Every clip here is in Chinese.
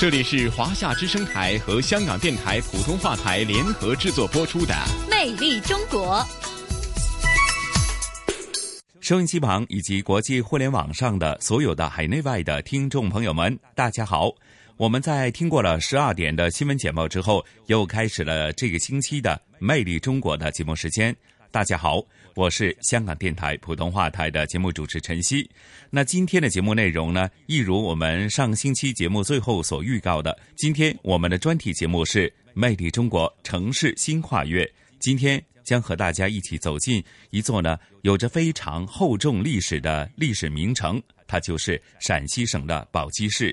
这里是华夏之声台和香港电台普通话台联合制作播出的《魅力中国》。收音机旁以及国际互联网上的所有的海内外的听众朋友们，大家好！我们在听过了十二点的新闻简报之后，又开始了这个星期的《魅力中国》的节目时间。大家好，我是香港电台普通话台的节目主持陈曦。那今天的节目内容呢，一如我们上星期节目最后所预告的，今天我们的专题节目是《魅力中国城市新跨越》。今天将和大家一起走进一座呢有着非常厚重历史的历史名城，它就是陕西省的宝鸡市。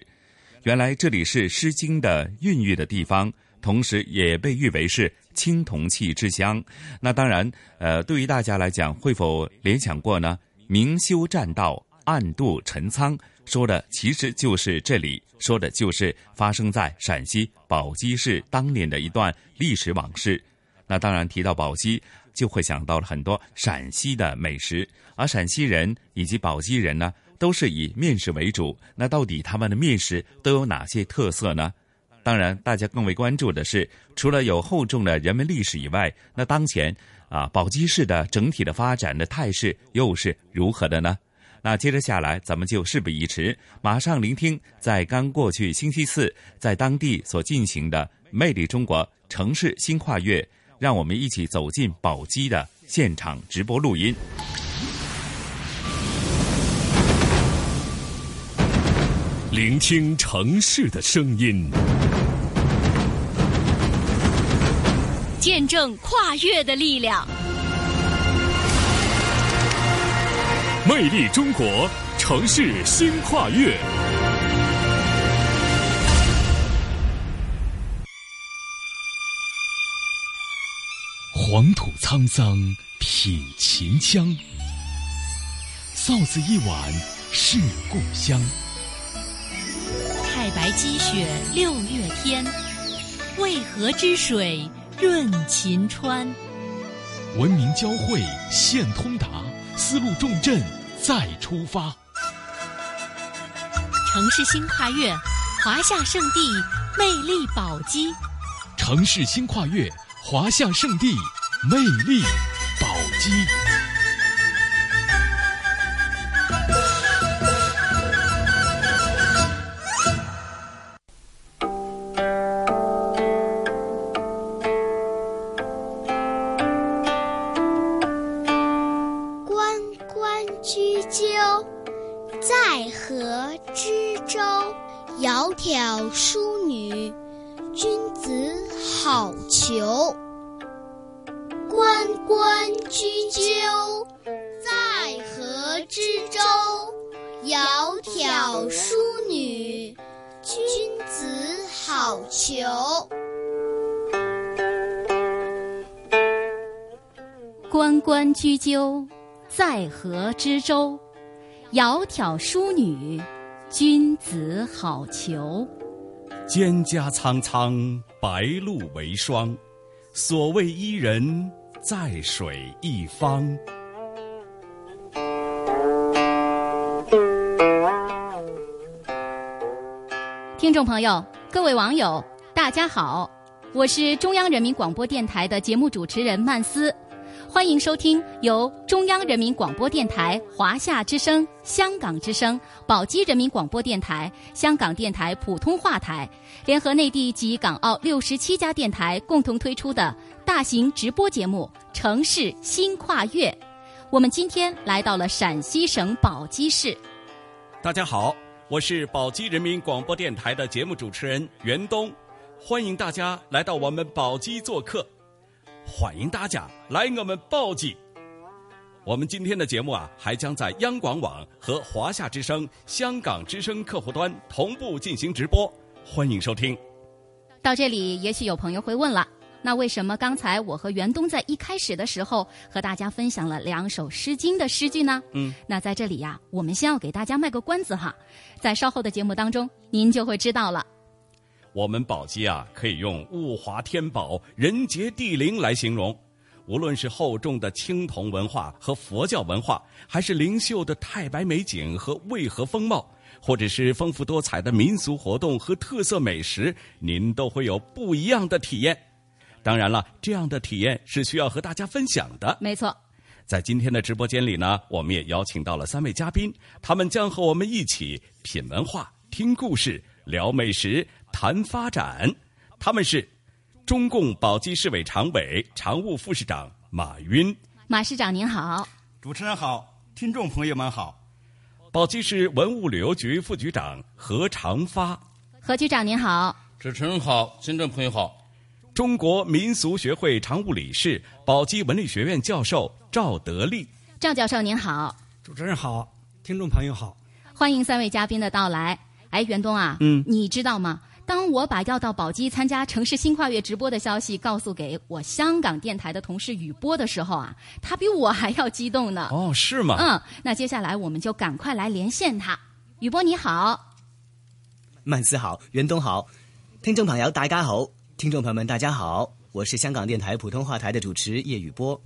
原来这里是《诗经》的孕育的地方。同时也被誉为是青铜器之乡。那当然，呃，对于大家来讲，会否联想过呢？明修栈道，暗度陈仓，说的其实就是这里，说的就是发生在陕西宝鸡市当年的一段历史往事。那当然，提到宝鸡，就会想到了很多陕西的美食，而陕西人以及宝鸡人呢，都是以面食为主。那到底他们的面食都有哪些特色呢？当然，大家更为关注的是，除了有厚重的人文历史以外，那当前啊宝鸡市的整体的发展的态势又是如何的呢？那接着下来，咱们就事不宜迟，马上聆听在刚过去星期四在当地所进行的“魅力中国城市新跨越”，让我们一起走进宝鸡的现场直播录音。聆听城市的声音，见证跨越的力量。魅力中国城市新跨越。黄土沧桑品秦腔，臊子一碗是故乡。太白积雪六月天，渭河之水润秦川。文明交汇现通达，丝路重镇再出发。城市新跨越，华夏圣地魅力宝鸡。城市新跨越，华夏圣地魅力宝鸡。关关雎鸠，在河之洲。窈窕淑女，君子好逑。蒹葭苍苍，白露为霜。所谓伊人，在水一方。听众朋友，各位网友，大家好，我是中央人民广播电台的节目主持人曼斯，欢迎收听由中央人民广播电台、华夏之声、香港之声、宝鸡人民广播电台、香港电台普通话台联合内地及港澳六十七家电台共同推出的大型直播节目《城市新跨越》。我们今天来到了陕西省宝鸡市。大家好，我是宝鸡人民广播电台的节目主持人袁东，欢迎大家来到我们宝鸡做客，欢迎大家来我们宝鸡。我们今天的节目啊，还将在央广网和华夏之声、香港之声客户端同步进行直播，欢迎收听。到这里，也许有朋友会问了。那为什么刚才我和袁东在一开始的时候和大家分享了两首《诗经》的诗句呢？嗯，那在这里呀，我们先要给大家卖个关子哈，在稍后的节目当中，您就会知道了。我们宝鸡啊，可以用物华天宝、人杰地灵来形容。无论是厚重的青铜文化和佛教文化，还是灵秀的太白美景和渭河风貌，或者是丰富多彩的民俗活动和特色美食，您都会有不一样的体验。当然了，这样的体验是需要和大家分享的。没错，在今天的直播间里呢，我们也邀请到了三位嘉宾，他们将和我们一起品文化、听故事、聊美食、谈发展。他们是中共宝鸡市委常委、常务副市长马云，马市长您好，主持人好，听众朋友们好，宝鸡市文物旅游局副局长何长发，何局长您好，主持人好，听众朋友好。中国民俗学会常务理事、宝鸡文理学院教授赵德利，赵教授您好，主持人好，听众朋友好，欢迎三位嘉宾的到来。哎，袁东啊，嗯，你知道吗？当我把要到宝鸡参加城市新跨越直播的消息告诉给我香港电台的同事雨波的时候啊，他比我还要激动呢。哦，是吗？嗯，那接下来我们就赶快来连线他。雨波你好，曼斯好，袁东好，听众朋友大家好。听众朋友们，大家好，我是香港电台普通话台的主持叶雨波。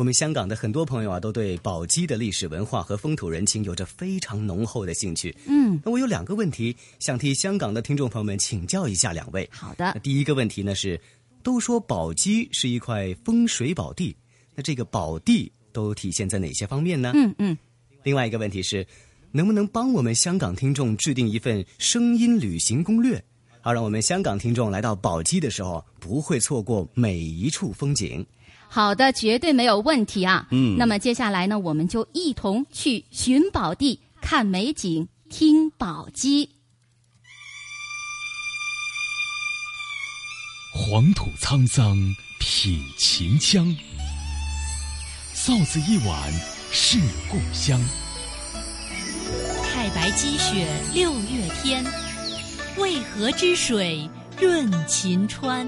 我们香港的很多朋友啊，都对宝鸡的历史文化和风土人情有着非常浓厚的兴趣。嗯，那我有两个问题想替香港的听众朋友们请教一下两位。好的。第一个问题呢是，都说宝鸡是一块风水宝地，那这个宝地都体现在哪些方面呢？嗯嗯。另外一个问题是，能不能帮我们香港听众制定一份声音旅行攻略？好，让我们香港听众来到宝鸡的时候，不会错过每一处风景。好的，绝对没有问题啊。嗯，那么接下来呢，我们就一同去寻宝地、看美景、听宝鸡。黄土沧桑，品秦腔。臊子一碗，是故乡。太白积雪六月天。渭河之水润秦川，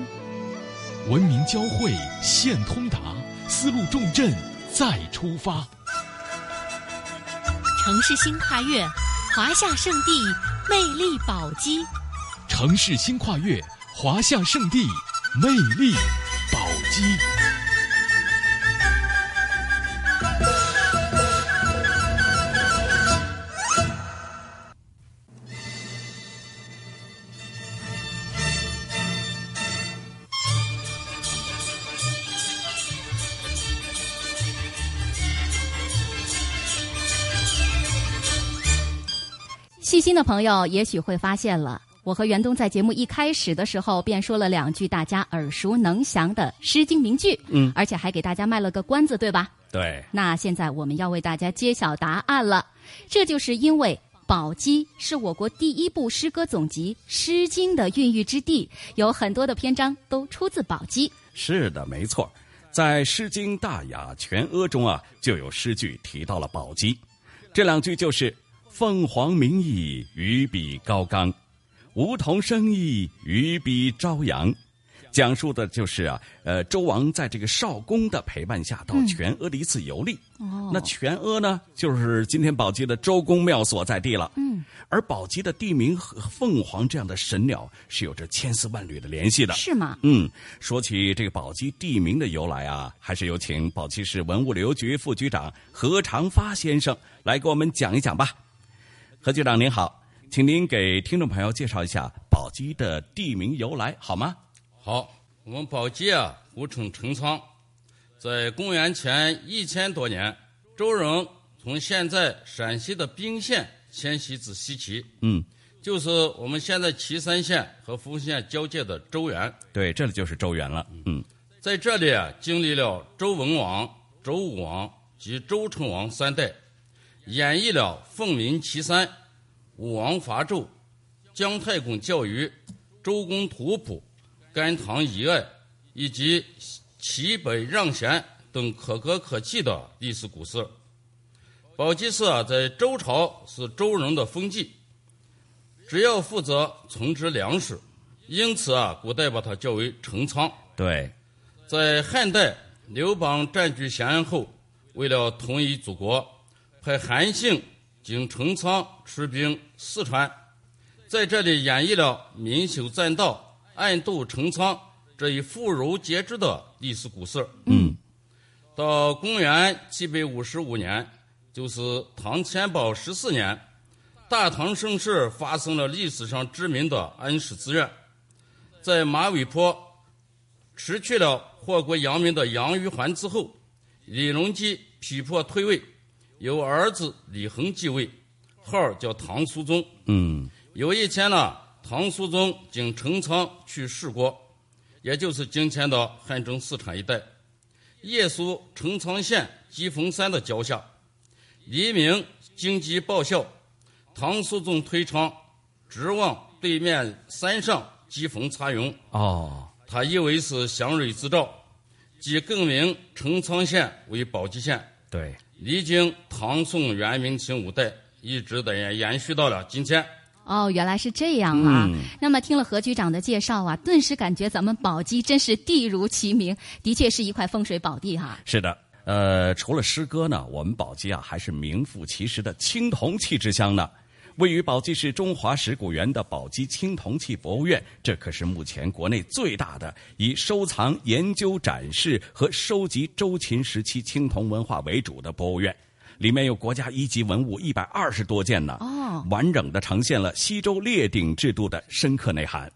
文明交汇现通达，丝路重镇再出发。城市新跨越，华夏圣地魅力宝鸡。城市新跨越，华夏圣地魅力宝鸡。心的朋友也许会发现了，我和袁东在节目一开始的时候便说了两句大家耳熟能详的《诗经》名句，嗯，而且还给大家卖了个关子，对吧？对。那现在我们要为大家揭晓答案了，这就是因为宝鸡是我国第一部诗歌总集《诗经》的孕育之地，有很多的篇章都出自宝鸡。是的，没错，在《诗经·大雅·全阿》中啊，就有诗句提到了宝鸡，这两句就是。凤凰鸣翼，于彼高冈；梧桐生意，于彼朝阳。讲述的就是啊，呃，周王在这个少公的陪伴下到全阿的一次游历。哦，那全阿呢，就是今天宝鸡的周公庙所在地了。嗯，而宝鸡的地名和凤凰这样的神鸟是有着千丝万缕的联系的。是吗？嗯，说起这个宝鸡地名的由来啊，还是有请宝鸡市文物旅游局副局长何长发先生来给我们讲一讲吧。何局长您好，请您给听众朋友介绍一下宝鸡的地名由来好吗？好，我们宝鸡啊，古称陈仓，在公元前一千多年，周人从现在陕西的彬县迁徙至西岐，嗯，就是我们现在岐山县和丰县交界的周原。对，这里就是周原了。嗯，在这里啊，经历了周文王、周武王及周成王三代。演绎了凤鸣岐山、武王伐纣、姜太公教育、周公吐哺、甘棠遗爱以及齐北让贤等可歌可泣的历史故事。宝鸡市啊，在周朝是周人的封地。只要负责存植粮食，因此啊，古代把它叫为陈仓。对，在汉代，刘邦占据咸阳后，为了统一祖国，派韩信经陈仓出兵四川，在这里演绎了明修栈道、暗度陈仓这一妇孺皆知的历史故事。嗯，到公元七百五十五年，就是唐天宝十四年，大唐盛世发生了历史上知名的安史之乱，在马嵬坡失去了祸国殃民的杨玉环之后，李隆基逼迫退位，由儿子李恒继位，号叫唐肃宗。嗯，有一天呢，唐肃宗经陈仓去世国，也就是今天的汉中四川一带，夜宿陈仓县鸡峰山的脚下，黎明荆棘报效，唐肃宗推窗，直望对面山上鸡峰插云。哦，他以为是祥瑞之兆，即更名陈仓县为宝鸡县。对，历经唐宋元明清五代，一直的延延续到了今天。哦，原来是这样啊！嗯那么听了何局长的介绍啊，顿时感觉咱们宝鸡真是地如其名，的确是一块风水宝地哈。是的，呃，除了诗歌呢，我们宝鸡啊还是名副其实的青铜器之乡呢。位于宝鸡市中华石鼓园的宝鸡青铜器博物院，这可是目前国内最大的以收藏、研究、展示和收集周秦时期青铜文化为主的博物院。里面有国家一级文物一百二十多件呢，哦完整的呈现了西周列鼎制度的深刻内涵。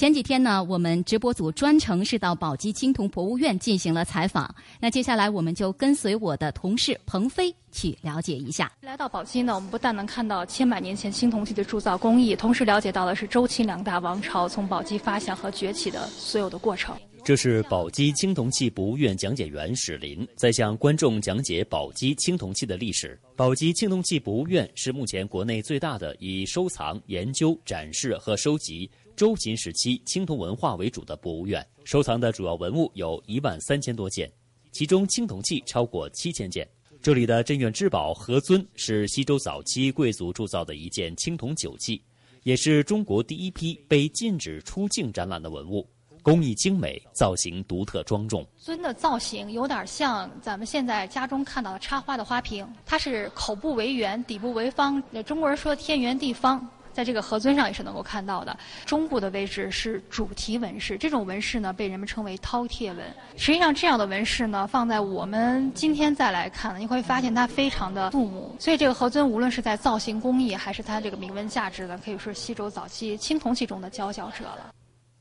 前几天呢，我们直播组专程是到宝鸡青铜博物院进行了采访。那接下来我们就跟随我的同事鹏飞去了解一下。来到宝鸡呢，我们不但能看到千百年前青铜器的铸造工艺，同时了解到的是周秦两大王朝从宝鸡发祥和崛起的所有的过程。这是宝鸡青铜器博物院讲解员史林在向观众讲解宝鸡青铜器的历史。宝鸡青铜器博物院是目前国内最大的以收藏、研究、展示和收集周秦时期青铜文化为主的博物院。收藏的主要文物有一万三千多件，其中青铜器超过七千件。这里的镇院之宝何尊是西周早期贵族铸造的一件青铜酒器，也是中国第一批被禁止出境展览的文物。工艺精美，造型独特庄重。尊的造型有点像咱们现在家中看到的插花的花瓶，它是口部为圆，底部为方。呃中国人说天圆地方，在这个盒尊上也是能够看到的。中部的位置是主题纹饰，这种纹饰呢被人们称为饕餮纹。实际上，这样的纹饰呢放在我们今天再来看，你会发现它非常的肃穆。所以这个盒尊无论是在造型工艺还是它这个铭文价值呢，可以说西周早期青铜器中的佼佼者了。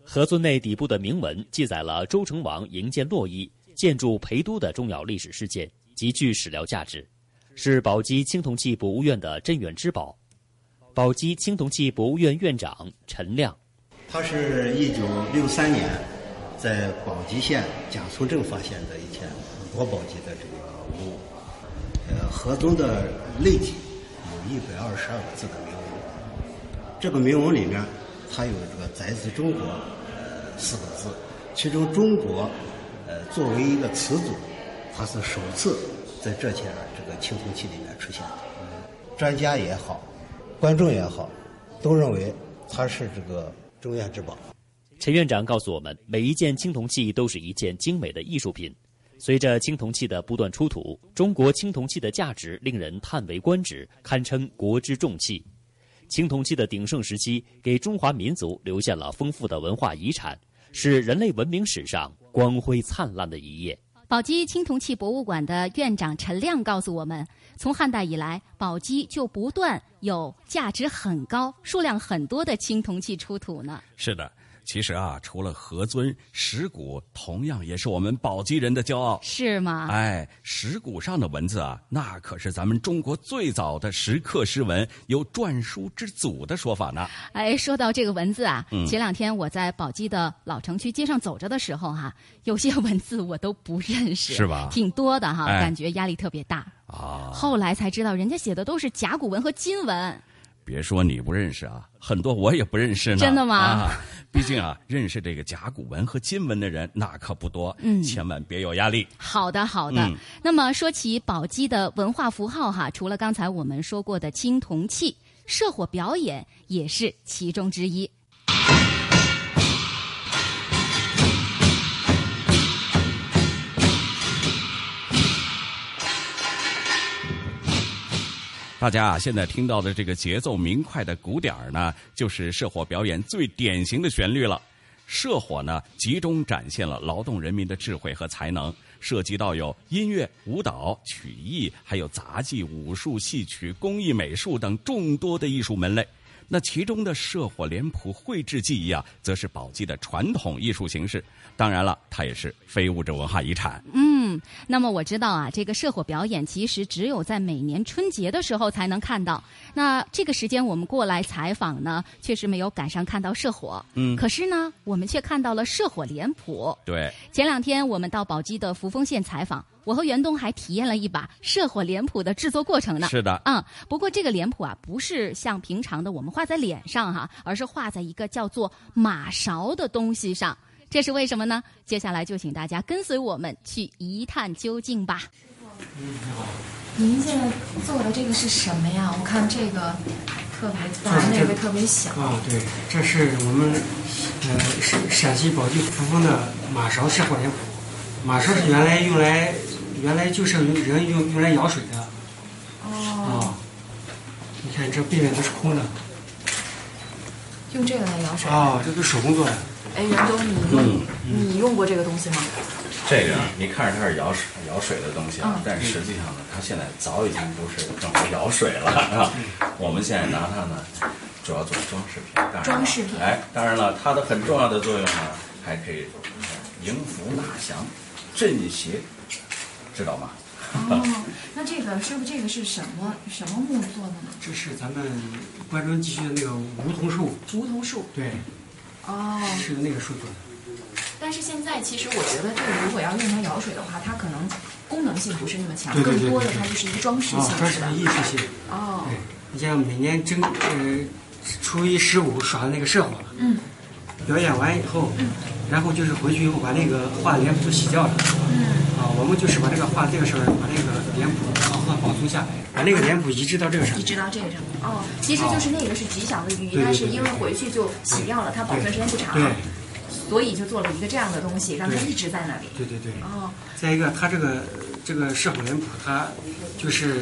盒尊内底部的铭文记载了周成王营建洛邑、建筑陪都的重要历史事件，极具史料价值，是宝鸡青铜器博物院的镇院之宝。宝鸡青铜器博物院院长陈亮，它是一九六三年在宝鸡县蒋村镇发现的一件国宝级的这个文物。呃，盒尊的内体有一百二十二个字的铭文，这个铭文里面它有这个“载自中国”呃四个字，其中“中国”呃作为一个词组，它是首次在这件这个青铜器里面出现的。专家也好，观众也好，都认为它是这个中院之宝。陈院长告诉我们，每一件青铜器都是一件精美的艺术品。随着青铜器的不断出土，中国青铜器的价值令人叹为观止，堪称国之重器。青铜器的鼎盛时期，给中华民族留下了丰富的文化遗产，是人类文明史上光辉灿烂的一页。宝鸡青铜器博物馆的院长陈亮告诉我们，从汉代以来，宝鸡就不断有价值很高、数量很多的青铜器出土呢。是的，其实啊，除了何尊，石鼓同样也是我们宝鸡人的骄傲。是吗？哎，石鼓上的文字啊，那可是咱们中国最早的石刻诗文，有篆书之祖的说法呢。哎，说到这个文字啊，嗯前两天我在宝鸡的老城区街上走着的时候哈、有些文字我都不认识，是吧挺多的哈，哎感觉压力特别大。啊，后来才知道，人家写的都是甲骨文和金文。别说你不认识啊，很多我也不认识呢。真的吗啊，毕竟啊，认识这个甲骨文和金文的人那可不多，嗯千万别有压力。好的，好的。嗯那么说起宝鸡的文化符号哈，除了刚才我们说过的青铜器，社火表演也是其中之一。大家啊，现在听到的这个节奏明快的鼓点儿呢，就是社火表演最典型的旋律了。社火呢，集中展现了劳动人民的智慧和才能，涉及到有音乐、舞蹈、曲艺，还有杂技、武术、戏曲、工艺美术等众多的艺术门类。那其中的社火脸谱绘制技艺啊，则是宝鸡的传统艺术形式。当然了，它也是非物质文化遗产。嗯，那么我知道啊，这个社火表演其实只有在每年春节的时候才能看到。那这个时间我们过来采访呢，确实没有赶上看到社火。嗯，可是呢，我们却看到了社火脸谱。对，前两天我们到宝鸡的扶风县采访。我和袁东还体验了一把社火脸谱的制作过程呢。是的，嗯，不过这个脸谱啊，不是像平常的我们画在脸上哈，而是画在一个叫做马勺的东西上。这是为什么呢？接下来就请大家跟随我们去一探究竟吧。嗯，你好。您现在做的这个是什么呀？我看这个特别大，那个特别小。啊，对，这是我们呃陕陕西宝鸡扶风的马勺射火脸谱。马勺是原来用来。原来就是人用用来舀水的，哦，你看这背面都是空的，用这个来舀水啊，这都手工做的。哎，袁东，你用你用过这个东西吗？这个你看着它是舀水舀水的东西啊，但实际上呢，它现在早已经不是用来舀水了啊。我们现在拿它呢，主要做装饰品。装饰品。哎，当然了，它的很重要的作用呢，还可以迎福纳祥、镇邪。知道吗？哦，那这个师傅，这个是什么什么木做的呢？这是咱们关中地区的那个梧桐树。梧桐树。对。哦。是那个树做的。但是现在，其实我觉得这个如果要用它舀水的话，它可能功能性不是那么强，更多的它就是一个装饰性装饰艺术性。哦。对，你像每年正呃初一十五耍的那个社火。嗯。表演完以后，嗯，然后就是回去以后把那个画脸谱都洗掉了。嗯。啊，我们就是把这个画这个事儿，把那个脸谱下来，把那个脸谱移植到这个上。移植到这个上面。哦，其实就是那个是吉祥的寓意，但是因为回去就洗掉了，它保存时间不长，对，所以就做了一个这样的东西，让它一直在那里。对对对。哦。再一个，它这个这个社火脸谱，它就是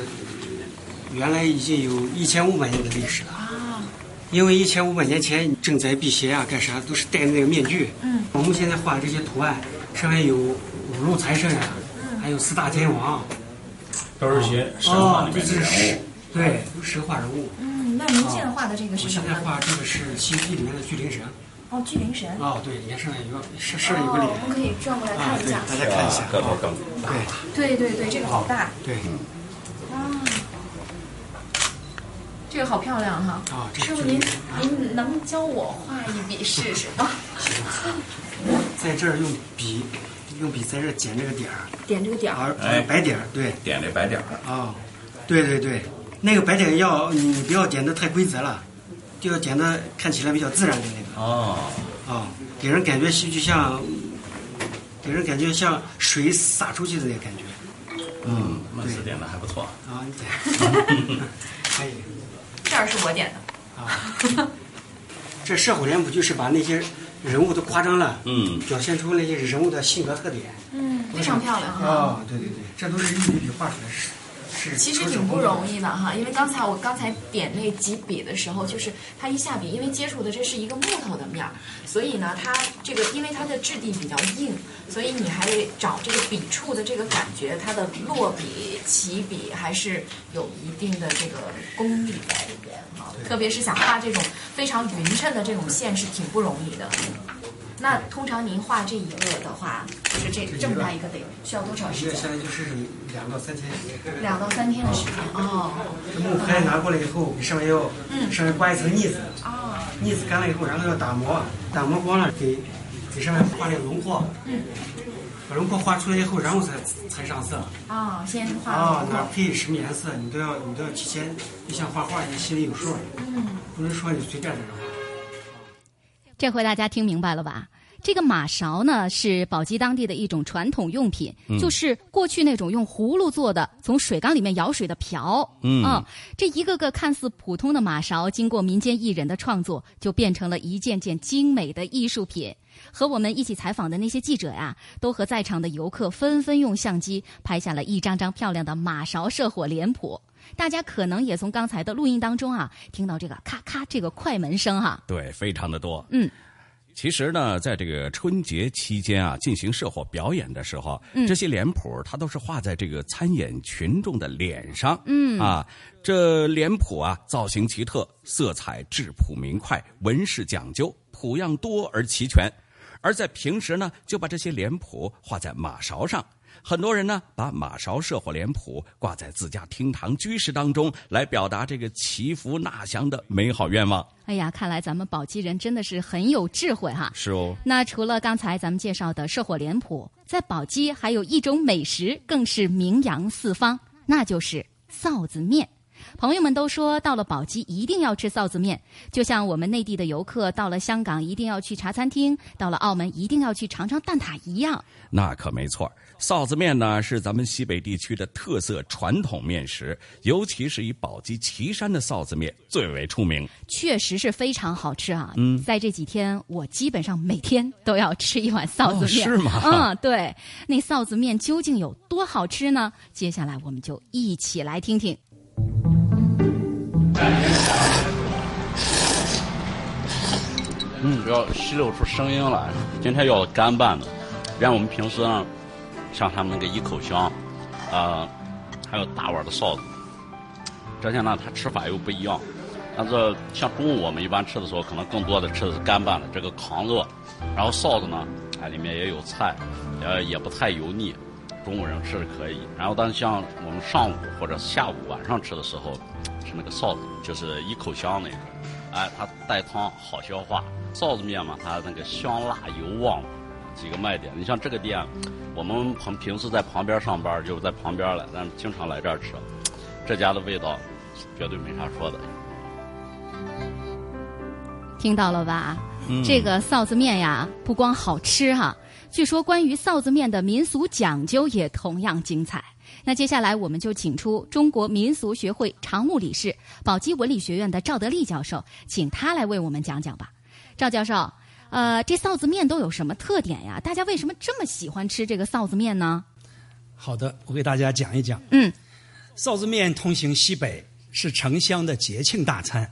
原来已经有一千五百年的历史了。啊。因为一千五百年前赈灾辟邪啊，干啥都是戴那个面具。嗯。我们现在画的这些图案，上面有。五路财神呀，还有四大天王，都是些神话里面的人物。对，都是神话人物。嗯，那您现在画的这个是什么？我现在画这个是《西游记》里面的巨灵神。哦，巨灵神。哦，对，脸上有个是是有个脸。我们可以转过来看一下。大家看一下。个头更大。对对对，这个好大。对。啊，这个好漂亮哈！啊，师傅您您能教我画一笔试试吗？在这儿用笔。用笔在这点这个点儿，点这个点儿，哎，白点儿，对，点这白点儿啊，对对对，那个白点要你不要点的太规则了，就要点的看起来比较自然的那个哦，啊，给人感觉就像，给人感觉像水洒出去的那个感觉。嗯，曼斯点的还不错啊，你点，可以。这儿是我点的啊，这射火脸谱就是把那些。人物都夸张了，嗯，表现出那些人物的性格特点，嗯，非常漂亮哈。啊，对对对，这都是一笔笔画出来是。是。其实挺不容易的哈，因为刚才我刚才点那几笔的时候，就是它一下笔，因为接触的这是一个木头的面儿，所以呢，它这个因为它的质地比较硬，所以你还得找这个笔触的这个感觉，它的落笔、起笔还是有一定的这个功力在里边哈。特别是想画这种非常匀称的这种线是挺不容易的。那通常您画这一个的话，就是这这么大一个得需要多长时间？现在就是两到三天。两到三天的时间哦。这木拍拿过来以后，你上面要嗯上面刮一层腻子。哦。腻子干了以后，然后要打磨，打磨光了给给上面画那个轮廓。嗯。把轮廓画出来以后，然后才才上色。啊，先画。啊，哪配什么颜色，你都要你都要提前，就像画画一样，心里有数。嗯。不能说你随便的。这回大家听明白了吧？这个马勺呢，是宝鸡当地的一种传统用品，嗯就是过去那种用葫芦做的，从水缸里面舀水的瓢。嗯啊，这一个个看似普通的马勺，经过民间艺人的创作，就变成了一件件精美的艺术品。和我们一起采访的那些记者呀，都和在场的游客纷纷用相机拍下了一张张漂亮的马勺社火脸谱。大家可能也从刚才的录音当中啊，听到这个咔咔这个快门声哈、对，非常的多。嗯，其实呢，在这个春节期间啊，进行社火表演的时候，嗯这些脸谱它都是画在这个参演群众的脸上。嗯啊，这脸谱啊，造型奇特，色彩质朴明快，纹饰讲究，谱样多而齐全。而在平时呢，就把这些脸谱画在马勺上。很多人呢，把马勺社火脸谱挂在自家厅堂居室当中，来表达这个祈福纳祥的美好愿望。哎呀，看来咱们宝鸡人真的是很有智慧哈。是哦，那除了刚才咱们介绍的社火脸谱，在宝鸡还有一种美食更是名扬四方，那就是臊子面。朋友们都说，到了宝鸡一定要吃臊子面，就像我们内地的游客到了香港一定要去茶餐厅，到了澳门一定要去尝尝蛋挞一样。那可没错，臊子面呢是咱们西北地区的特色传统面食，尤其是以宝鸡岐山的臊子面最为出名。确实是非常好吃啊！嗯在这几天，我基本上每天都要吃一碗臊子面。哦是吗嗯，对。那臊子面究竟有多好吃呢？接下来我们就一起来听听。嗯，要吸溜出声音来。今天要干拌的，连我们平时呢，像他们那个一口香，呃，还有大碗的臊子，这些呢，它吃法又不一样。但是像中午我们一般吃的时候，可能更多的吃的是干拌的这个糠热，然后臊子呢，哎，里面也有菜，呃，也不太油腻，中午人吃是可以。然后但是像我们上午或者下午晚上吃的时候，是那个臊子，就是一口香那个，哎，它带汤好消化。臊子面嘛，它那个香辣油旺，几个卖点。你像这个店，我们平平时在旁边上班，就是在旁边了，但是经常来这儿吃。这家的味道绝对没啥说的。听到了吧？嗯这个臊子面呀，不光好吃哈，据说关于臊子面的民俗讲究也同样精彩。那接下来我们就请出中国民俗学会常务理事、宝鸡文理学院的赵德利教授，请他来为我们讲讲吧。赵教授，呃，这臊子面都有什么特点呀？大家为什么这么喜欢吃这个臊子面呢？好的，我给大家讲一讲。嗯，臊子面通行西北，是城乡的节庆大餐。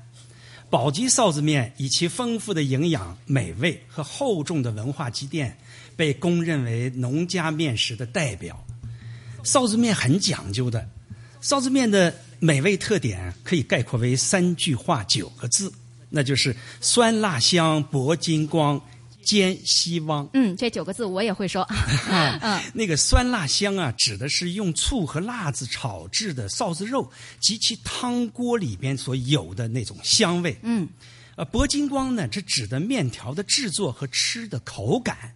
宝鸡臊子面以其丰富的营养、美味和厚重的文化积淀，被公认为农家面食的代表。臊子面很讲究的，臊子面的美味特点可以概括为三句话九个字，那就是酸辣香、铂金光、煎西汪。嗯，这九个字我也会说。嗯，那个酸辣香啊，指的是用醋和辣子炒制的臊子肉及其汤锅里边所有的那种香味。嗯，呃，铂金光呢，这指的面条的制作和吃的口感，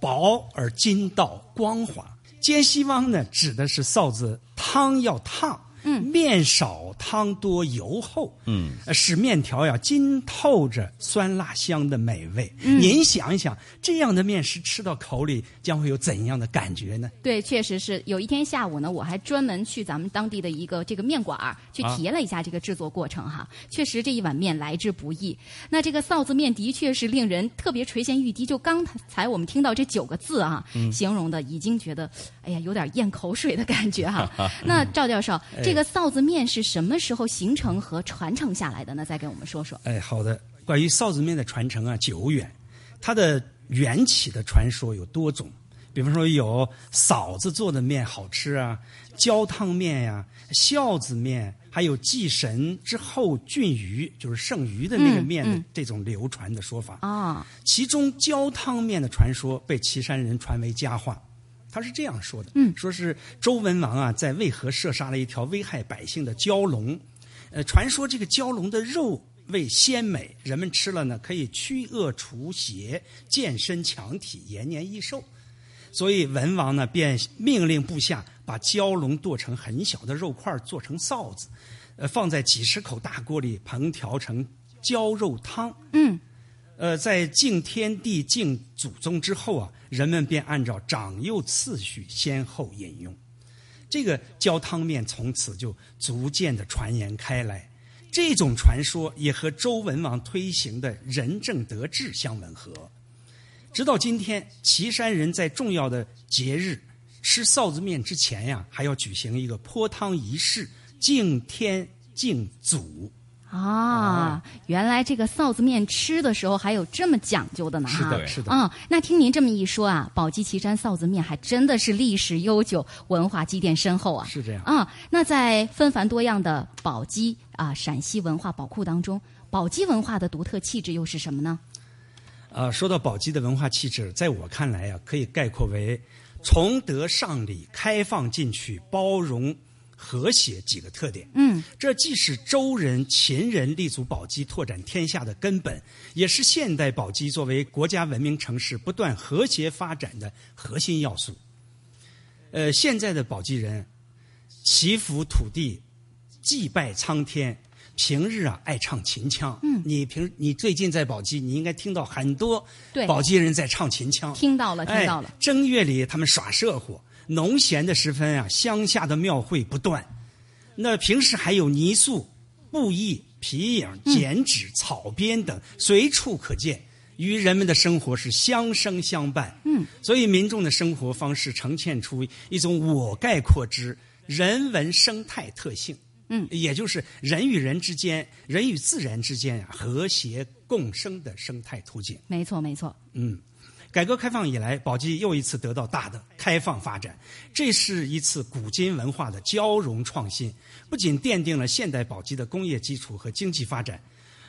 薄而筋道光滑。煎西汪呢，指的是臊子汤要烫，嗯，面少汤多油厚，嗯，呃使面条呀浸透着酸辣香的美味。嗯您想一想，这样的面食吃到口里将会有怎样的感觉呢？对，确实是有一天下午呢，我还专门去咱们当地的一个这个面馆儿去啊体验了一下这个制作过程哈。确实这一碗面来之不易。那这个臊子面的确是令人特别垂涎欲滴。就刚才我们听到这九个字啊，嗯形容的已经觉得哎呀有点咽口水的感觉哈。那赵教授，哎这个臊子面是什么时候形成和传承下来的呢？再给我们说说。哎，好的。关于臊子面的传承啊，久远，它的缘起的传说有多种。比方说，有嫂子做的面好吃啊，焦汤面呀、孝子面，还有祭神之后菌余，就是剩余的那个嗯面的嗯这种流传的说法。啊，其中焦汤面的传说被岐山人传为佳话。他是这样说的：嗯，说是周文王啊，在渭河射杀了一条危害百姓的蛟龙，呃，传说这个蛟龙的肉味鲜美，人们吃了呢可以驱恶除邪、健身强体、延年益寿。所以文王呢便命令部下把蛟龙剁成很小的肉块，做成臊子，呃，放在几十口大锅里烹调成蛟肉汤。嗯，呃，在敬天地、敬祖宗之后啊，人们便按照长幼次序先后饮用。这个浇汤面从此就逐渐的传言开来。这种传说也和周文王推行的仁政德治相吻合。直到今天，岐山人在重要的节日吃臊子面之前呀，还要举行一个泼汤仪式，敬天敬祖。啊，原来这个臊子面吃的时候还有这么讲究的呢！是的，是的。啊，那听您这么一说啊，宝鸡岐山臊子面还真的是历史悠久、文化积淀深厚啊！是这样啊。那在纷繁多样的宝鸡啊陕西文化宝库当中，宝鸡文化的独特气质又是什么呢？呃，说到宝鸡的文化气质，在我看来啊，可以概括为崇德尚礼、开放进取、包容。和谐几个特点，嗯，这既是周人、秦人立足宝鸡、拓展天下的根本，也是现代宝鸡作为国家文明城市不断和谐发展的核心要素。呃，现在的宝鸡人祈福土地、祭拜苍天，平日啊爱唱秦腔。嗯，你平你最近在宝鸡，你应该听到很多对宝鸡人在唱秦腔。听到了，听到了。正月里他们耍社火。农闲的时分啊，乡下的庙会不断。那平时还有泥塑、布艺、皮影、剪纸、草编等随处可见，与人们的生活是相生相伴。嗯，所以民众的生活方式呈现出一种我概括之人文生态特性。嗯，也就是人与人之间、人与自然之间啊和谐共生的生态图景。没错，没错。嗯。改革开放以来，宝鸡又一次得到大的开放发展，这是一次古今文化的交融创新，不仅奠定了现代宝鸡的工业基础和经济发展，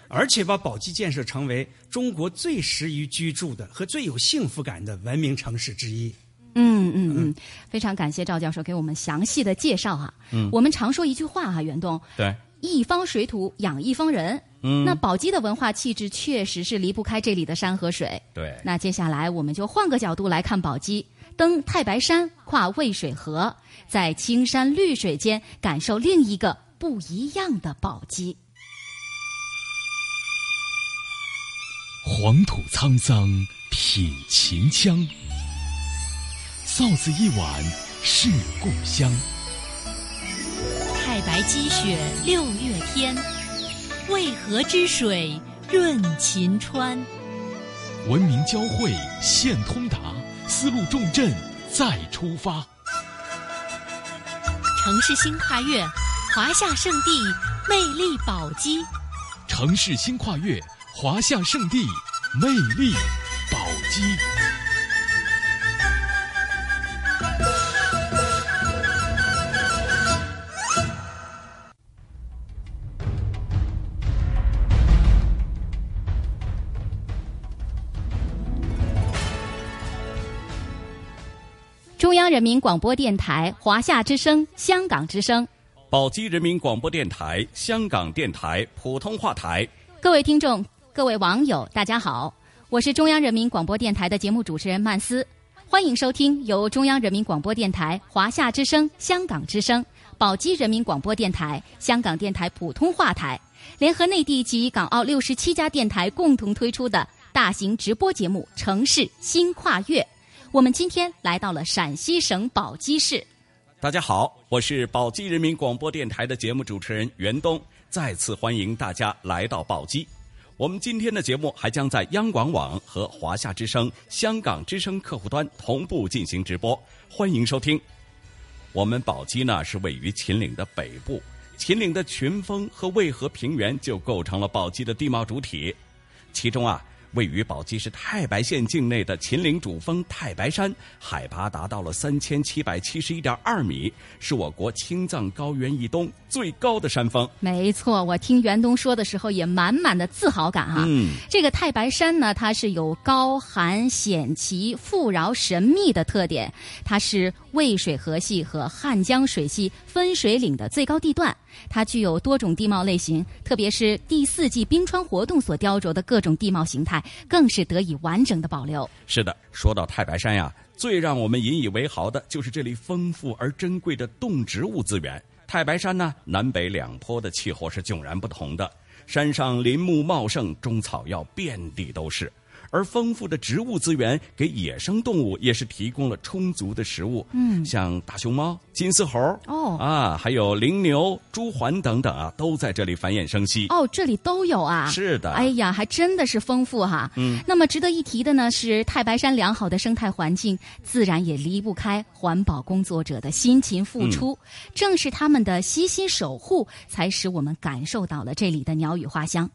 而且把宝鸡建设成为中国最适宜居住的和最有幸福感的文明城市之一。嗯嗯嗯，非常感谢赵教授给我们详细的介绍哈。嗯，我们常说一句话哈，袁东。对。一方水土养一方人，嗯，那宝鸡的文化气质确实是离不开这里的山和水。对，那接下来我们就换个角度来看宝鸡，登太白山，跨渭水河，在青山绿水间感受另一个不一样的宝鸡。黄土沧桑品秦腔，臊子一碗是故乡。太白积雪六月天，渭河之水润秦川。文明交汇现通达，丝路重镇再出发。城市新跨越，华夏圣地魅力宝鸡。城市新跨越，华夏圣地魅力宝鸡。央人民广播电台、华夏之声、香港之声，宝鸡人民广播电台、香港电台普通话台，各位听众、各位网友，大家好，我是中央人民广播电台的节目主持人曼斯，欢迎收听由中央人民广播电台、华夏之声、香港之声、宝鸡人民广播电台、香港电台普通话台联合内地及港澳六十七家电台共同推出的大型直播节目《城市新跨越》。我们今天来到了陕西省宝鸡市。大家好，我是宝鸡人民广播电台的节目主持人袁东，再次欢迎大家来到宝鸡。我们今天的节目还将在央广网和华夏之声、香港之声客户端同步进行直播，欢迎收听。我们宝鸡呢是位于秦岭的北部，秦岭的群峰和渭河平原就构成了宝鸡的地貌主体，其中啊。位于宝鸡市太白县境内的秦岭主峰太白山，海拔达到了三千七百七十一点二米，是我国青藏高原以东最高的山峰。没错，我听袁东说的时候也满满的自豪感哈。嗯，这个太白山呢，它是有高寒险奇、富饶神秘的特点，它是渭水河系和汉江水系分水岭的最高地段。它具有多种地貌类型，特别是第四纪冰川活动所雕琢的各种地貌形态，更是得以完整的保留。是的，说到太白山呀，最让我们引以为豪的就是这里丰富而珍贵的动植物资源。太白山呢，南北两坡的气候是迥然不同的，山上林木茂盛，中草药遍地都是。而丰富的植物资源给野生动物也是提供了充足的食物。嗯，像大熊猫、金丝猴哦啊，还有羚牛、朱鹮等等啊，都在这里繁衍生息。哦，这里都有啊。是的。哎呀，还真的是丰富哈。嗯。那么值得一提的呢是太白山良好的生态环境，自然也离不开环保工作者的辛勤付出。嗯、正是他们的悉心守护，才使我们感受到了这里的鸟语花香。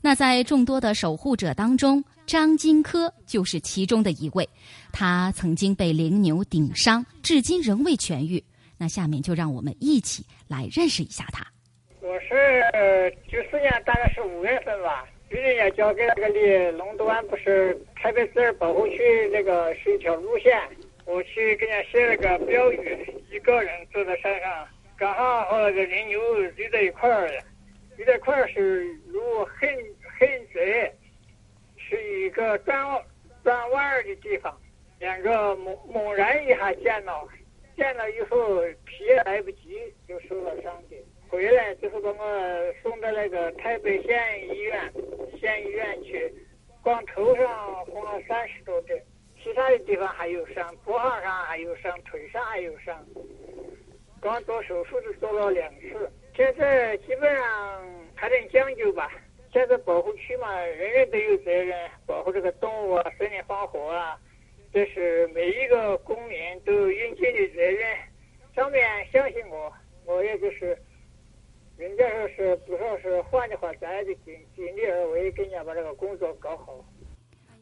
那在众多的守护者当中，张金科就是其中的一位。他曾经被羚牛顶伤，至今仍未痊愈。那下面就让我们一起来认识一下他。我是九四年，大概是五月份吧，去年也交给那个离龙都湾不是台北自然保护区那个是一条路线，我去给人家写了个标语，一个人坐在山上，刚好和那个羚牛离在一块儿的。离在一块是路很很窄，是一个转转弯的地方。两个猛猛然一下见了，见了以后皮也来不及就受了伤的。回来就是把我送到那个台北县医院县医院去，光头上缝了三十多针，其他的地方还有伤，脖子上还有伤，腿上还有伤。光做手术就做了两次。现在基本上还得讲究吧。现在保护区嘛，人人都有责任保护这个动物啊、森林防火啊，这是每一个公民都应尽的责任。上面相信我，我也就是，人家说是不说是换的话，咱也得尽尽力而为，给人家把这个工作搞好。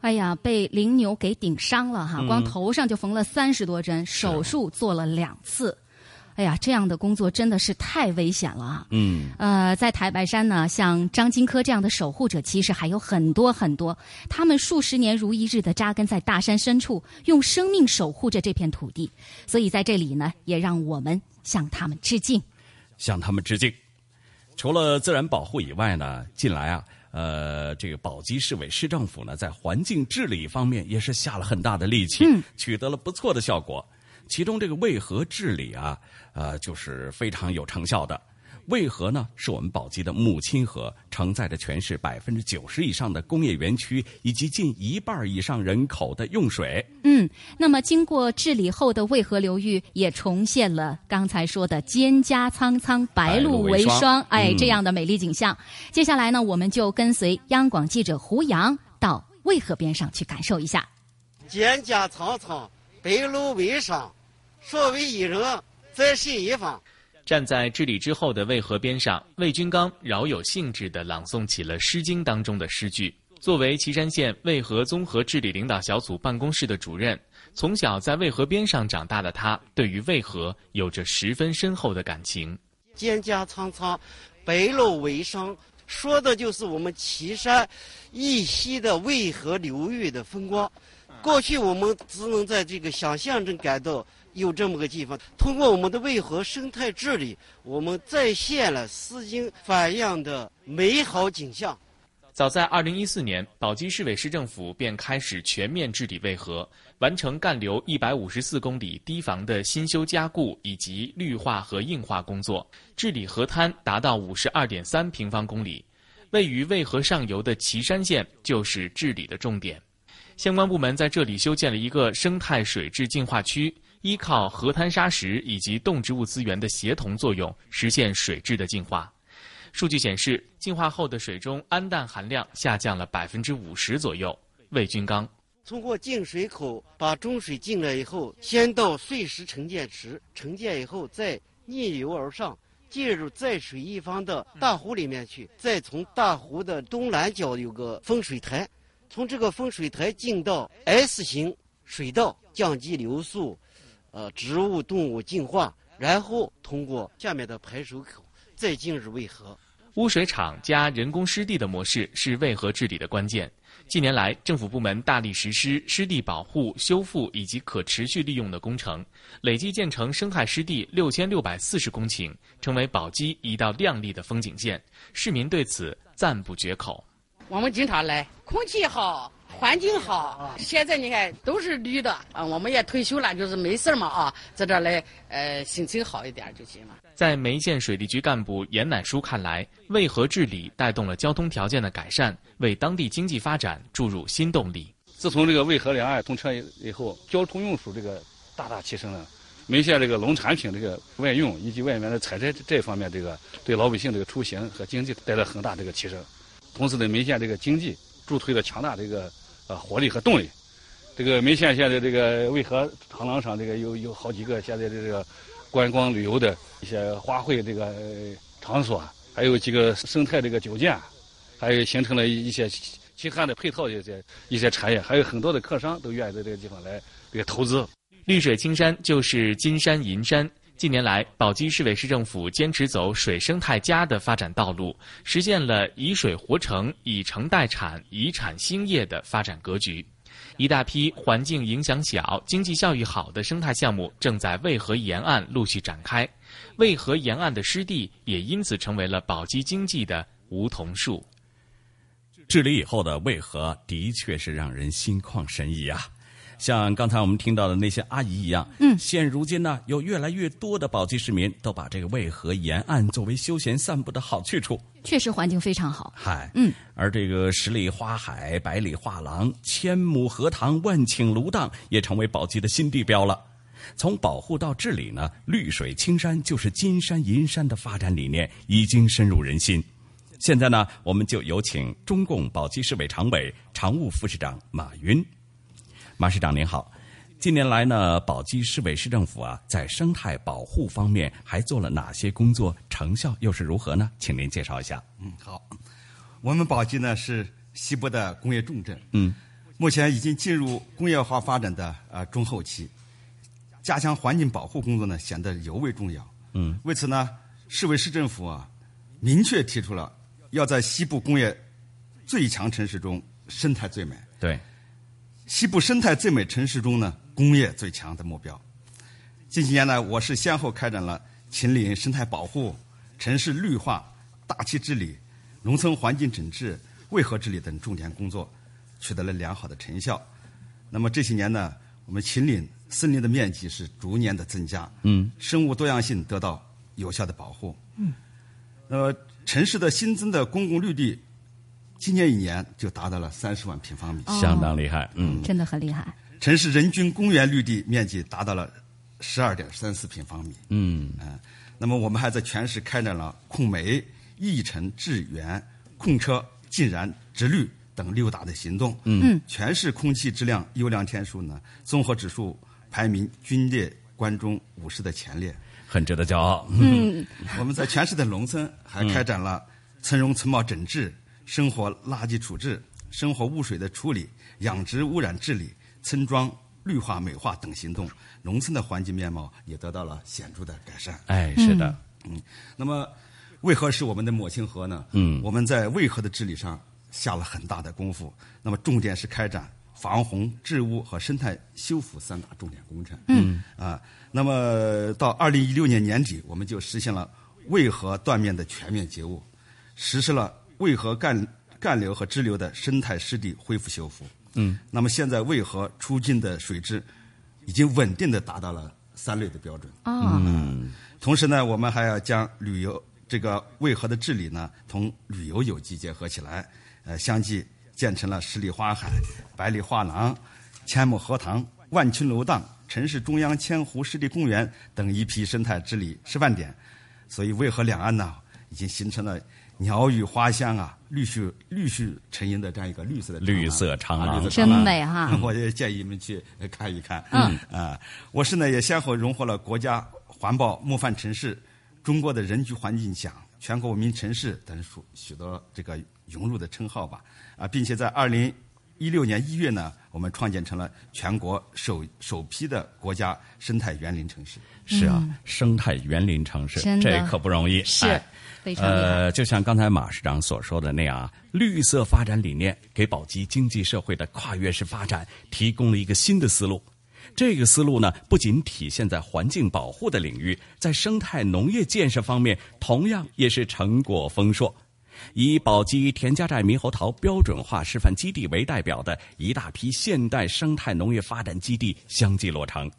哎呀，被羚牛给顶伤了哈，光头上就缝了三十多针，手术做了两次。哎呀，这样的工作真的是太危险了啊！嗯，呃，在太白山呢，像张金科这样的守护者，其实还有很多很多。他们数十年如一日的扎根在大山深处，用生命守护着这片土地。所以在这里呢，也让我们向他们致敬，向他们致敬。除了自然保护以外呢，近来啊，呃，这个宝鸡市委市政府呢，在环境治理方面也是下了很大的力气，嗯、取得了不错的效果。其中这个渭河治理啊，呃，就是非常有成效的。渭河呢，是我们宝鸡的母亲河，承载着全市百分之九十以上的工业园区以及近一半以上人口的用水。嗯，那么经过治理后的渭河流域也重现了刚才说的“蒹葭苍苍，白露为霜”哎、嗯、这样的美丽景象。接下来呢，我们就跟随央广记者胡杨到渭河边上去感受一下。蒹葭苍苍，白露为霜。所谓一人，在心一方。站在治理之后的渭河边上，魏军刚饶有兴致地朗诵起了《诗经》当中的诗句。作为岐山县渭河综合治理领导小组办公室的主任，从小在渭河边上长大的他，对于渭河有着十分深厚的感情。蒹葭苍苍，白露为霜，说的就是我们岐山一西的渭河流域的风光。过去我们只能在这个想象中感到。有这么个地方，通过我们的渭河生态治理，我们再现了《诗经》反映的美好景象。早在2014年，宝鸡市委市政府便开始全面治理渭河，完成干流154公里堤防的新修加固以及绿化和硬化工作，治理河滩达到52.3平方公里。位于渭河上游的岐山县就是治理的重点，相关部门在这里修建了一个生态水质净化区。依靠河滩沙石以及动植物资源的协同作用，实现水质的净化。数据显示，净化后的水中氨氮含量下降了百分之五十左右。魏军刚通过净水口把中水进来以后，先到碎石沉淀池沉淀以后，再逆流而上，进入在水一方的大湖里面去，再从大湖的东南角有个风水台，从这个风水台进到 S 型水道，降低流速。呃，植物、动物净化，然后通过下面的排水口再进入渭河。污水厂加人工湿地的模式是渭河治理的关键。近年来，政府部门大力实施湿地保护、修复以及可持续利用的工程，累计建成生态湿地六千六百四十公顷，成为宝鸡一道亮丽的风景线。市民对此赞不绝口。我们经常来，空气好，环境好。现在你看都是绿的啊，我们也退休了，就是没事嘛啊，在这儿来呃心情好一点就行了。在梅县水利局干部严乃书看来，渭河治理带动了交通条件的改善，为当地经济发展注入新动力。自从这个渭河两岸通车以后，交通运输这个大大提升了。梅县这个农产品这个外运以及外面的采摘这方面，这个对老百姓这个出行和经济带来很大这个提升。同时呢，梅县这个经济助推了强大这个呃活力和动力。这个眉县现在这个渭河长廊上这个有有好几个现在的这个观光旅游的一些花卉这个场所，还有几个生态这个酒店，还有形成了一些其他的配套的一些一些产业，还有很多的客商都愿意在这个地方来这个投资。绿水青山就是金山银山。近年来，宝鸡市委市政府坚持走水生态佳的发展道路，实现了以水活城、以城代产、以产兴业的发展格局。一大批环境影响小、经济效益好的生态项目正在渭河沿岸陆续展开，渭河沿岸的湿地也因此成为了宝鸡经济的梧桐树。治理以后的渭河的确是让人心旷神怡啊！像刚才我们听到的那些阿姨一样，嗯，现如今呢，有越来越多的宝鸡市民都把这个渭河沿岸作为休闲散步的好去处。确实环境非常好。嗨，嗯，而这个十里花海、百里画廊、千亩荷塘、万顷芦荡，也成为宝鸡的新地标了。从保护到治理呢，绿水青山就是金山银山的发展理念已经深入人心。现在呢，我们就有请中共宝鸡市委常委、常务副市长马云。马市长您好，近年来呢，宝鸡市委市政府啊，在生态保护方面还做了哪些工作？成效又是如何呢？请您介绍一下。嗯，好，我们宝鸡呢是西部的工业重镇，嗯，目前已经进入工业化发展的呃中后期，加强环境保护工作呢显得尤为重要。嗯，为此呢，市委市政府啊明确提出了要在西部工业最强城市中生态最美。对。西部生态最美城市中呢，工业最强的目标。近几年来，我市先后开展了秦岭生态保护、城市绿化、大气治理、农村环境整治、渭河治理等重点工作，取得了良好的成效。那么这些年呢，我们秦岭森林的面积是逐年的增加，嗯，生物多样性得到有效的保护，嗯，那么城市的新增的公共绿地。今年一年就达到了三十万平方米，相当厉害，嗯，真的很厉害。城市人均公园绿地面积达到了十二点三四平方米，嗯。嗯。那么我们还在全市开展了控煤、抑尘、治源、控车、禁燃、植绿等六大的行动，嗯，全市空气质量优良天数呢，综合指数排名均列关中五十的前列，很值得骄傲。嗯，我们在全市的农村还开展了村容村貌整治。生活垃圾处置、生活污水的处理、养殖污染治理、村庄绿化美化等行动，农村的环境面貌也得到了显著的改善。哎，是的，嗯，那么渭河是我们的母亲河呢？嗯，我们在渭河的治理上下了很大的功夫。那么重点是开展防洪、治污和生态修复三大重点工程。嗯，啊，那么到二零一六年年底，我们就实现了渭河断面的全面截污，实施了。渭河干干流和支流的生态湿地恢复修复，嗯，那么现在渭河出境的水质已经稳定的达到了三类的标准，哦，嗯，同时呢，我们还要将旅游这个渭河的治理呢，同旅游有机结合起来，呃，相继建成了十里花海、百里画廊、千亩荷塘、万顷芦荡、城市中央千湖湿地公园等一批生态治理示范点，所以渭河两岸呢，已经形成了。鸟语花香啊，绿树绿树成荫的这样一个绿色的绿色长廊，真美哈！我也建议你们去看一看。嗯啊，我市呢也先后荣获了国家环保模范城市、中国的人居环境奖、全国文明城市等许许多这个荣辱的称号吧。啊，并且在二零一六年一月呢，我们创建成了全国首首批的国家生态园林城市。是啊，生态园林城市，这可不容易。是。呃，就像刚才马市长所说的那样，绿色发展理念给宝鸡经济社会的跨越式发展提供了一个新的思路。这个思路呢，不仅体现在环境保护的领域，在生态农业建设方面同样也是成果丰硕。以宝鸡田家寨猕猴桃标准化示范基地为代表的一大批现代生态农业发展基地相继落成。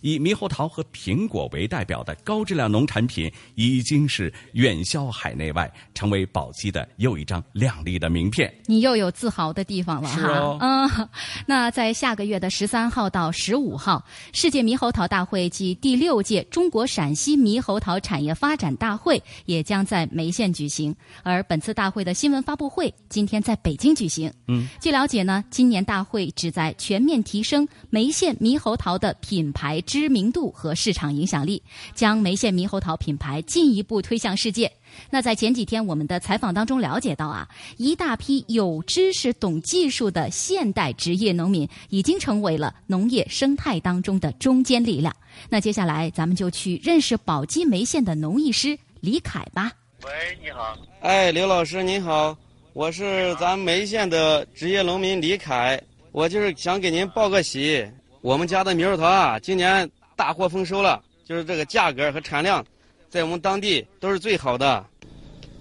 以猕猴桃和苹果为代表的高质量农产品，已经是远销海内外，成为宝鸡的又一张亮丽的名片。你又有自豪的地方了哈。哦、嗯，那在下个月的十三号到十五号，世界猕猴桃大会暨第六届中国陕西猕猴桃产业发展大会也将在眉县举行。而本次大会的新闻发布会今天在北京举行。嗯，据了解呢，今年大会旨在全面提升眉县猕猴桃的品牌。知名度和市场影响力，将梅县猕猴桃品牌进一步推向世界。那在前几天我们的采访当中了解到啊，一大批有知识、懂技术的现代职业农民已经成为了农业生态当中的中坚力量。那接下来咱们就去认识宝鸡眉县的农艺师李凯吧。喂，你好。哎，刘老师您好，我是咱眉县的职业农民李凯，我就是想给您报个喜。我们家的猕猴桃啊，今年大获丰收了，就是这个价格和产量，在我们当地都是最好的。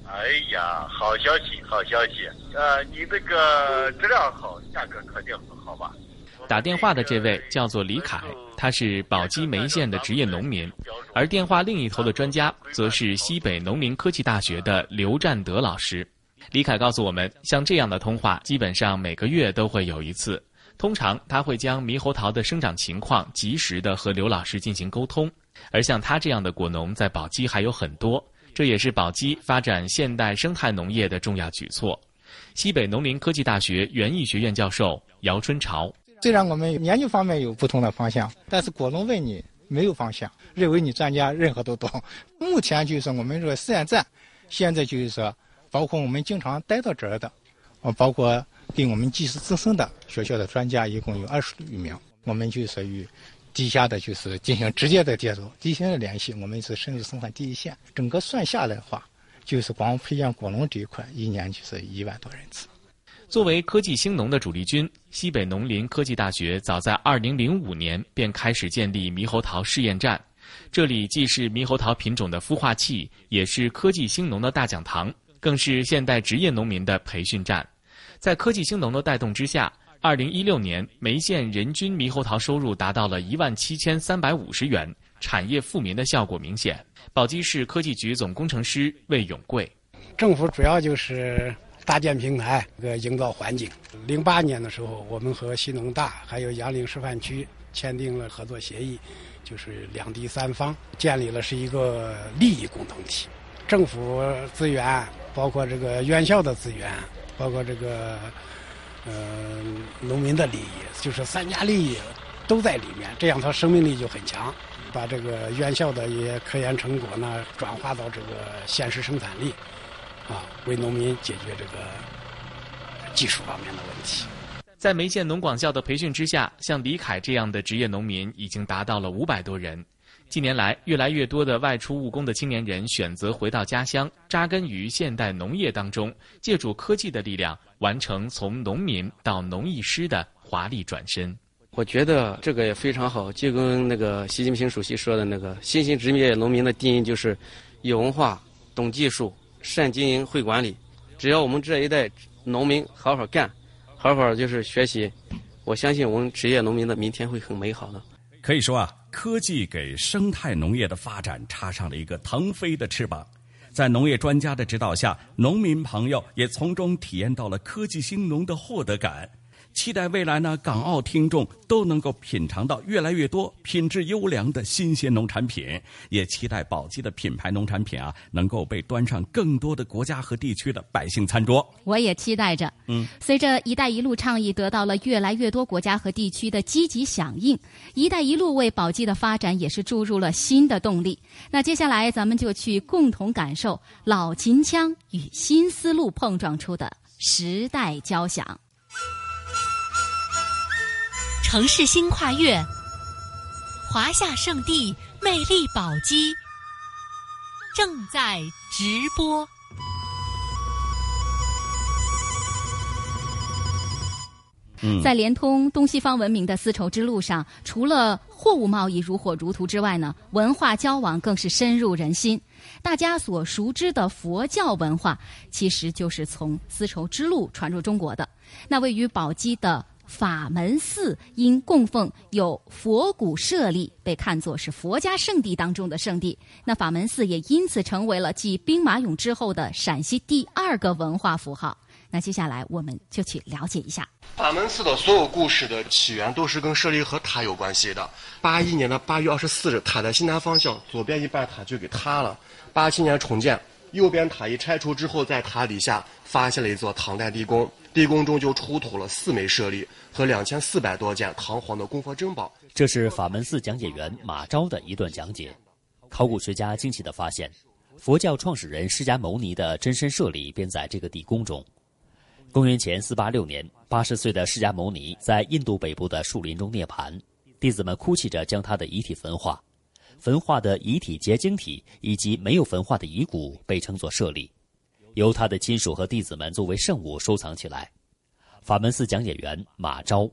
哎呀，好消息，好消息！呃，你这个质量好，价格肯定很好吧？打电话的这位叫做李凯，他是宝鸡眉县的职业农民，而电话另一头的专家则是西北农林科技大学的刘占德老师。李凯告诉我们，像这样的通话，基本上每个月都会有一次。通常他会将猕猴桃的生长情况及时的和刘老师进行沟通，而像他这样的果农在宝鸡还有很多，这也是宝鸡发展现代生态农业的重要举措。西北农林科技大学园艺学院教授姚春潮：虽然我们研究方面有不同的方向，但是果农问你没有方向，认为你专家任何都懂。目前就是我们这个试验站，现在就是说，包括我们经常待到这儿的，啊，包括。给我们技术资深的学校的专家一共有二十余名，我们就是与地下的就是进行直接的接触、进行的联系。我们是深入生产第一线，整个算下来的话，就是光培养果农这一块，一年就是一万多人次。作为科技兴农的主力军，西北农林科技大学早在二零零五年便开始建立猕猴桃试验站，这里既是猕猴桃品种的孵化器，也是科技兴农的大讲堂，更是现代职业农民的培训站。在科技兴农的带动之下，二零一六年眉县人均猕猴桃收入达到了一万七千三百五十元，产业富民的效果明显。宝鸡市科技局总工程师魏永贵：政府主要就是搭建平台，这个营造环境。零八年的时候，我们和西农大还有杨凌示范区签订了合作协议，就是两地三方建立了是一个利益共同体，政府资源包括这个院校的资源。包括这个，呃，农民的利益，就是三家利益都在里面，这样它生命力就很强。把这个院校的一些科研成果呢，转化到这个现实生产力，啊，为农民解决这个技术方面的问题。在眉县农广校的培训之下，像李凯这样的职业农民已经达到了五百多人。近年来，越来越多的外出务工的青年人选择回到家乡，扎根于现代农业当中，借助科技的力量，完成从农民到农艺师的华丽转身。我觉得这个也非常好，就跟那个习近平主席说的那个“新型职业农民”的定义就是有文化、懂技术、善经营、会管理。只要我们这一代农民好好干，好好就是学习，我相信我们职业农民的明天会很美好的。可以说啊。科技给生态农业的发展插上了一个腾飞的翅膀，在农业专家的指导下，农民朋友也从中体验到了科技兴农的获得感。期待未来呢，港澳听众都能够品尝到越来越多品质优良的新鲜农产品，也期待宝鸡的品牌农产品啊，能够被端上更多的国家和地区的百姓餐桌。我也期待着。嗯，随着“一带一路”倡议得到了越来越多国家和地区的积极响应，“一带一路”为宝鸡的发展也是注入了新的动力。那接下来，咱们就去共同感受老秦腔与新思路碰撞出的时代交响。城市新跨越，华夏圣地魅力宝鸡正在直播。在连通东西方文明的丝绸之路上，除了货物贸易如火如荼之外呢，文化交往更是深入人心。大家所熟知的佛教文化，其实就是从丝绸之路传入中国的。那位于宝鸡的法门寺，因供奉有佛骨舍利，被看作是佛家圣地当中的圣地。那法门寺也因此成为了继兵马俑之后的陕西第二个文化符号。那接下来我们就去了解一下法门寺的所有故事的起源，都是跟舍利和塔有关系的。八一年的八月二十四日，塔在西南方向，左边一半塔就给塌了。八七年重建，右边塔一拆除之后，在塔底下发现了一座唐代地宫，地宫中就出土了四枚舍利和两千四百多件唐皇的供佛珍宝。这是法门寺讲解员马昭的一段讲解。考古学家惊奇地发现，佛教创始人释迦牟尼的真身舍利便在这个地宫中。公元前四八六年，八十岁的释迦牟尼在印度北部的树林中涅槃，弟子们哭泣着将他的遗体焚化。焚化的遗体结晶体以及没有焚化的遗骨被称作舍利，由他的亲属和弟子们作为圣物收藏起来。法门寺讲解员马昭，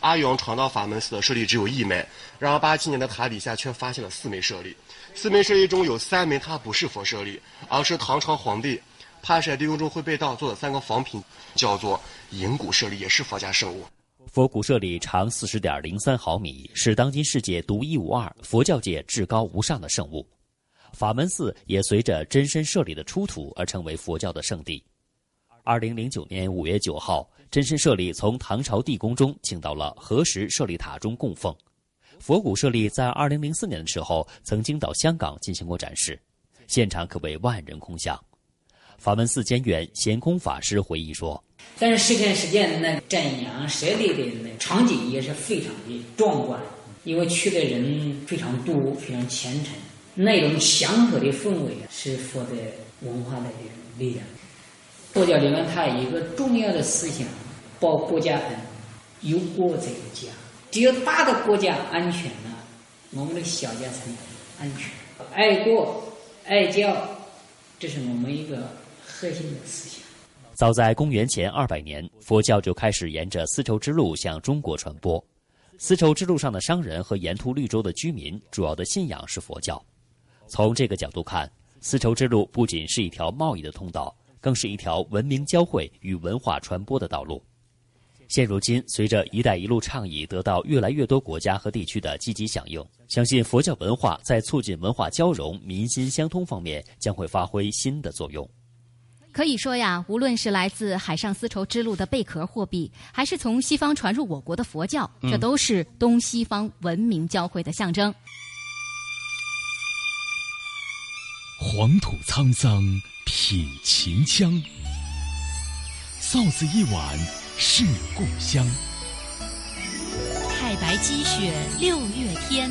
阿勇闯到法门寺的舍利只有一枚，然而八七年的塔底下却发现了四枚舍利，四枚舍利中有三枚它不是佛舍利，而是唐朝皇帝。帕舍地宫中会被盗做的三个仿品，叫做银骨舍利，也是佛家圣物。佛骨舍利长四十点零三毫米，是当今世界独一无二、佛教界至高无上的圣物。法门寺也随着真身舍利的出土而成为佛教的圣地。二零零九年五月九号，真身舍利从唐朝地宫中请到了何时舍利塔中供奉。佛骨舍利在二零零四年的时候曾经到香港进行过展示，现场可谓万人空巷。法门寺监院贤空法师回忆说：“但是实验实践那瞻仰舍利的那场景也是非常的壮观，因为去的人非常多，非常虔诚，那种祥和的氛围是佛的文化的力量。佛教里面它有一个重要的思想，报国家恩，有国才有家。只有大的国家安全了，我们的小家才能安全。爱国爱教，这是我们一个。”核心的思想。早在公元前二百年，佛教就开始沿着丝绸之路向中国传播。丝绸之路上的商人和沿途绿洲的居民，主要的信仰是佛教。从这个角度看，丝绸之路不仅是一条贸易的通道，更是一条文明交汇与文化传播的道路。现如今，随着“一带一路”倡议得到越来越多国家和地区的积极响应，相信佛教文化在促进文化交融、民心相通方面将会发挥新的作用。可以说呀，无论是来自海上丝绸之路的贝壳货币，还是从西方传入我国的佛教，这都是东西方文明交汇的象征。黄土沧桑，品秦腔；臊子一碗，是故乡。太白积雪六月天，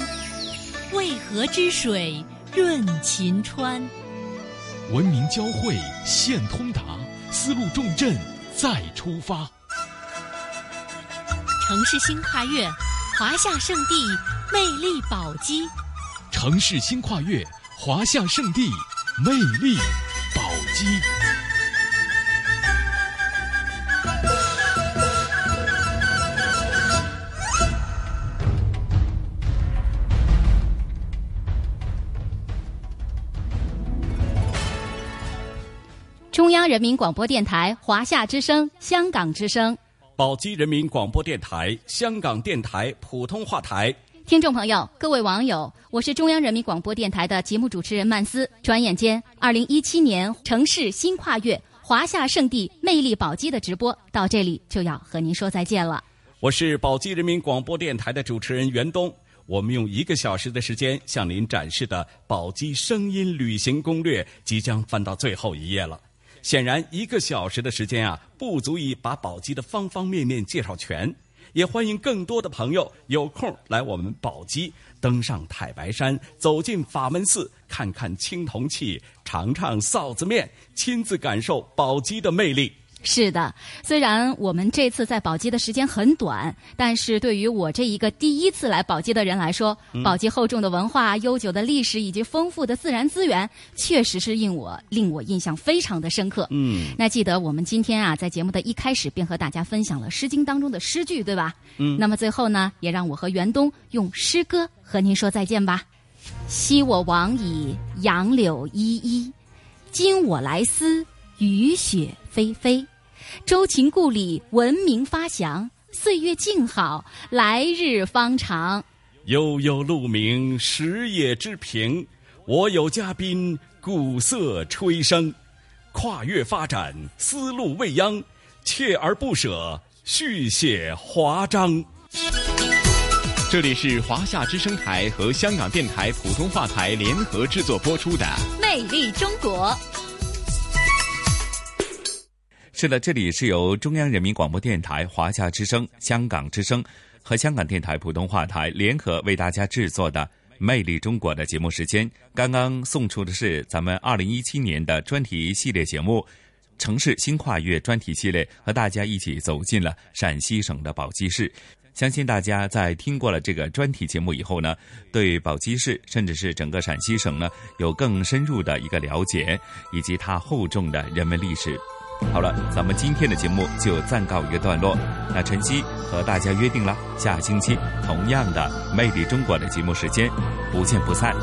渭河之水润秦川。文明交汇现通达，丝路重镇再出发。城市新跨越，华夏圣地魅力宝鸡。城市新跨越，华夏圣地魅力宝鸡。中央人民广播电台华夏之声、香港之声，宝鸡人民广播电台、香港电台普通话台，听众朋友、各位网友，我是中央人民广播电台的节目主持人曼斯。转眼间，二零一七年城市新跨越，华夏圣地魅力宝鸡的直播到这里就要和您说再见了。我是宝鸡人民广播电台的主持人袁东，我们用一个小时的时间向您展示的宝鸡声音旅行攻略即将翻到最后一页了。显然，一个小时的时间啊，不足以把宝鸡的方方面面介绍全。也欢迎更多的朋友有空来我们宝鸡，登上太白山，走进法门寺，看看青铜器，尝尝臊子面，亲自感受宝鸡的魅力。是的，虽然我们这次在宝鸡的时间很短，但是对于我这一个第一次来宝鸡的人来说，嗯宝鸡厚重的文化、悠久的历史以及丰富的自然资源，确实是令我令我印象非常的深刻。嗯那记得我们今天啊，在节目的一开始便和大家分享了《诗经》当中的诗句，对吧？嗯那么最后呢，也让我和袁东用诗歌和您说再见吧。昔我往矣，杨柳依依；今我来思，雨雪霏霏。周秦故里，文明发祥。岁月静好，来日方长。悠悠鹿鸣，食野之苹。我有嘉宾，鼓瑟吹笙。跨越发展，丝路未央，锲而不舍，续写华章。这里是华夏之声台和香港电台普通话台联合制作播出的《魅力中国》。是的，这里是由中央人民广播电台、华夏之声、香港之声和香港电台普通话台联合为大家制作的《魅力中国》的节目时间。刚刚送出的是咱们二零一七年的专题系列节目《城市新跨越》专题系列，和大家一起走进了陕西省的宝鸡市。相信大家在听过了这个专题节目以后呢，对宝鸡市甚至是整个陕西省呢，有更深入的一个了解，以及它厚重的人文历史。好了，咱们今天的节目就暂告一个段落。那晨曦和大家约定了，下星期同样的《魅力中国》的节目时间，不见不散。